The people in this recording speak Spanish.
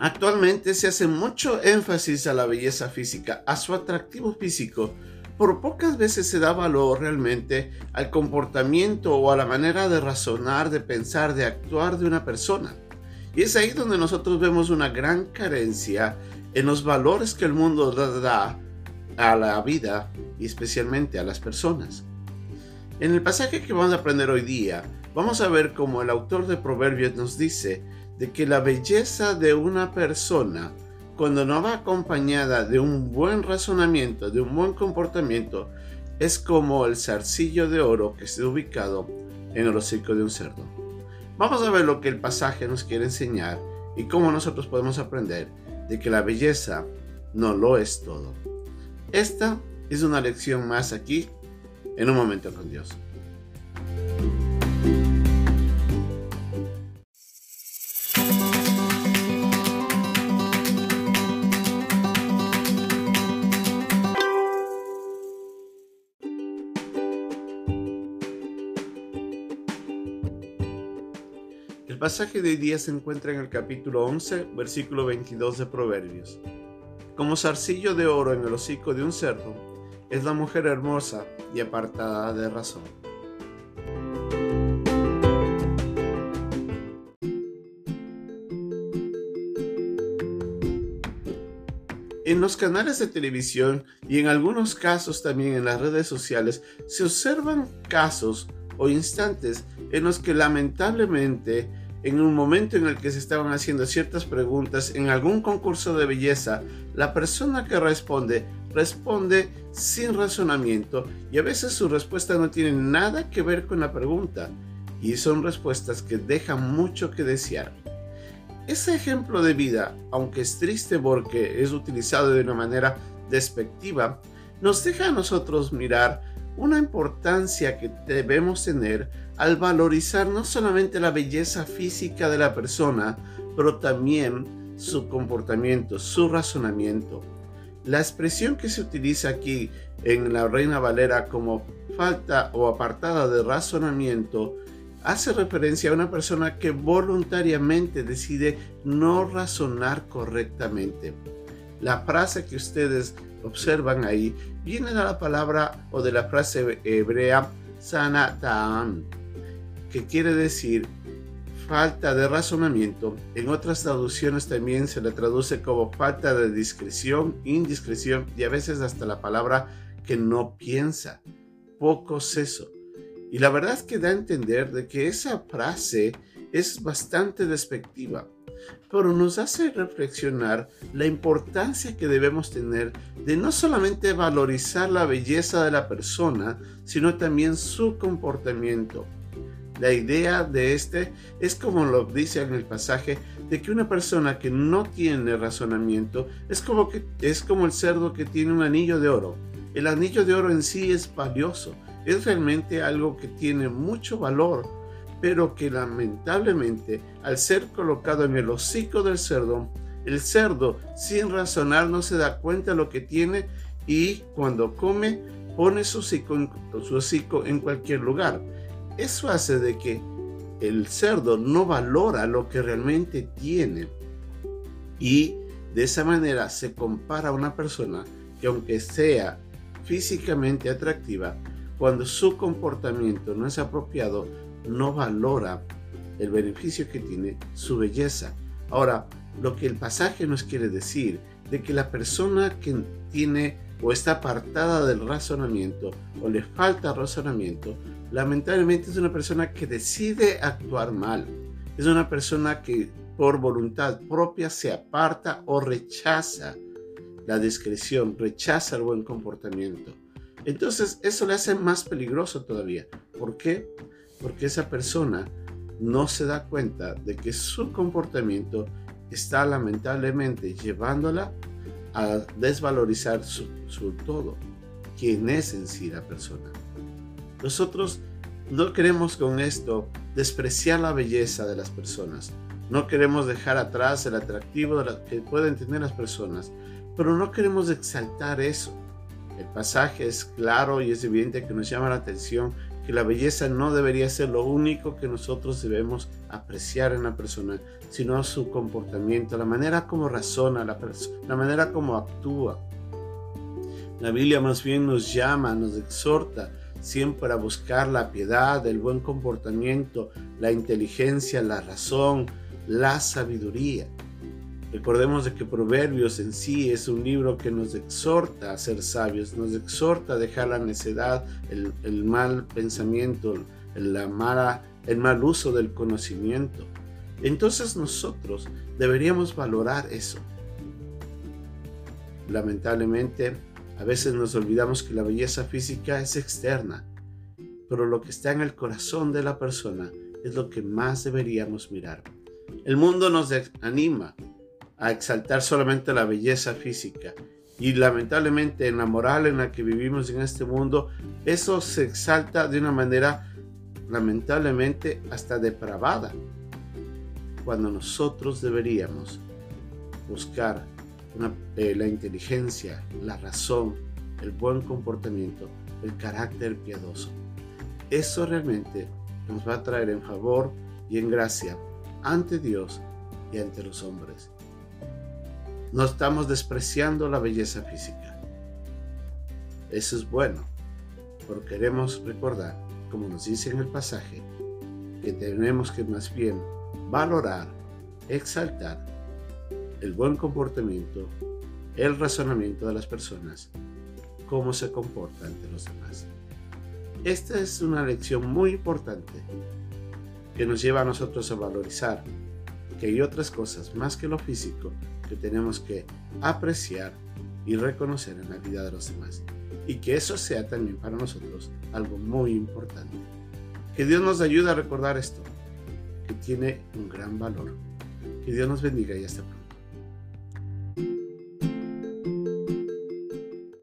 Actualmente se hace mucho énfasis a la belleza física, a su atractivo físico, por pocas veces se da valor realmente al comportamiento o a la manera de razonar, de pensar, de actuar de una persona. Y es ahí donde nosotros vemos una gran carencia en los valores que el mundo da a la vida y especialmente a las personas. En el pasaje que vamos a aprender hoy día, vamos a ver cómo el autor de Proverbios nos dice de que la belleza de una persona cuando no va acompañada de un buen razonamiento, de un buen comportamiento, es como el zarcillo de oro que está ubicado en el hocico de un cerdo. Vamos a ver lo que el pasaje nos quiere enseñar y cómo nosotros podemos aprender de que la belleza no lo es todo. Esta es una lección más aquí en un momento con Dios. El pasaje de hoy día se encuentra en el capítulo 11, versículo 22 de Proverbios. Como zarcillo de oro en el hocico de un cerdo, es la mujer hermosa y apartada de razón. En los canales de televisión y en algunos casos también en las redes sociales se observan casos o instantes en los que lamentablemente en un momento en el que se estaban haciendo ciertas preguntas en algún concurso de belleza, la persona que responde responde sin razonamiento y a veces su respuesta no tiene nada que ver con la pregunta y son respuestas que dejan mucho que desear. Ese ejemplo de vida, aunque es triste porque es utilizado de una manera despectiva, nos deja a nosotros mirar una importancia que debemos tener al valorizar no solamente la belleza física de la persona, pero también su comportamiento, su razonamiento. La expresión que se utiliza aquí en la Reina Valera como falta o apartada de razonamiento hace referencia a una persona que voluntariamente decide no razonar correctamente. La frase que ustedes observan ahí viene de la palabra o de la frase hebrea sanataan, que quiere decir falta de razonamiento. En otras traducciones también se le traduce como falta de discreción, indiscreción y a veces hasta la palabra que no piensa, poco seso. Y la verdad es que da a entender de que esa frase es bastante despectiva pero nos hace reflexionar la importancia que debemos tener de no solamente valorizar la belleza de la persona, sino también su comportamiento. La idea de este es como lo dice en el pasaje, de que una persona que no tiene razonamiento es como, que, es como el cerdo que tiene un anillo de oro. El anillo de oro en sí es valioso, es realmente algo que tiene mucho valor, pero que lamentablemente al ser colocado en el hocico del cerdo, el cerdo sin razonar no se da cuenta de lo que tiene y cuando come pone su hocico, en, cualquier lugar. Eso hace de que el cerdo no valora lo que realmente tiene y de esa manera se compara a una persona que aunque sea físicamente atractiva, cuando su comportamiento no es apropiado, no valora el beneficio que tiene su belleza. Ahora, lo que el pasaje nos quiere decir de que la persona que tiene o está apartada del razonamiento o le falta razonamiento, lamentablemente es una persona que decide actuar mal. Es una persona que por voluntad propia se aparta o rechaza la discreción, rechaza el buen comportamiento. Entonces eso le hace más peligroso todavía. ¿Por qué? Porque esa persona no se da cuenta de que su comportamiento está lamentablemente llevándola a desvalorizar su, todo, quien es en sí la persona. Nosotros no queremos con esto despreciar la belleza de las personas, no queremos dejar atrás el atractivo que pueden tener las personas, pero no queremos exaltar eso. El pasaje es claro y es evidente que nos llama la atención que la belleza no debería ser lo único que nosotros debemos apreciar en la persona, sino su comportamiento, la manera como razona, la, la manera como actúa. La Biblia más bien nos llama, nos exhorta siempre a buscar la piedad, el buen comportamiento, la inteligencia, la razón, la sabiduría. Recordemos de que Proverbios en sí es un libro que nos exhorta a ser sabios, nos exhorta a dejar la necedad, el, mal pensamiento, la mala, el mal uso del conocimiento. Entonces nosotros deberíamos valorar eso. Lamentablemente, a veces nos olvidamos que la belleza física es externa, pero lo que está en el corazón de la persona es lo que más deberíamos mirar. El mundo nos anima a exaltar solamente la belleza física. Y lamentablemente en la moral en la que vivimos en este mundo, eso se exalta de una manera lamentablemente hasta depravada. Cuando nosotros deberíamos buscar eh, la inteligencia, la razón, el buen comportamiento, el carácter piadoso. Eso realmente nos va a traer en favor y en gracia ante Dios y ante los hombres. No estamos despreciando la belleza física. Eso es bueno, pero queremos recordar, como nos dice en el pasaje, que tenemos que más bien valorar, exaltar el buen comportamiento, el razonamiento de las personas, cómo se comporta ante los demás. Esta es una lección muy importante que nos lleva a nosotros a valorizar que hay otras cosas más que lo físico que tenemos que apreciar y reconocer en la vida de los demás. Y que eso sea también para nosotros algo muy importante. Que Dios nos ayude a recordar esto, que tiene un gran valor. Que Dios nos bendiga y hasta pronto.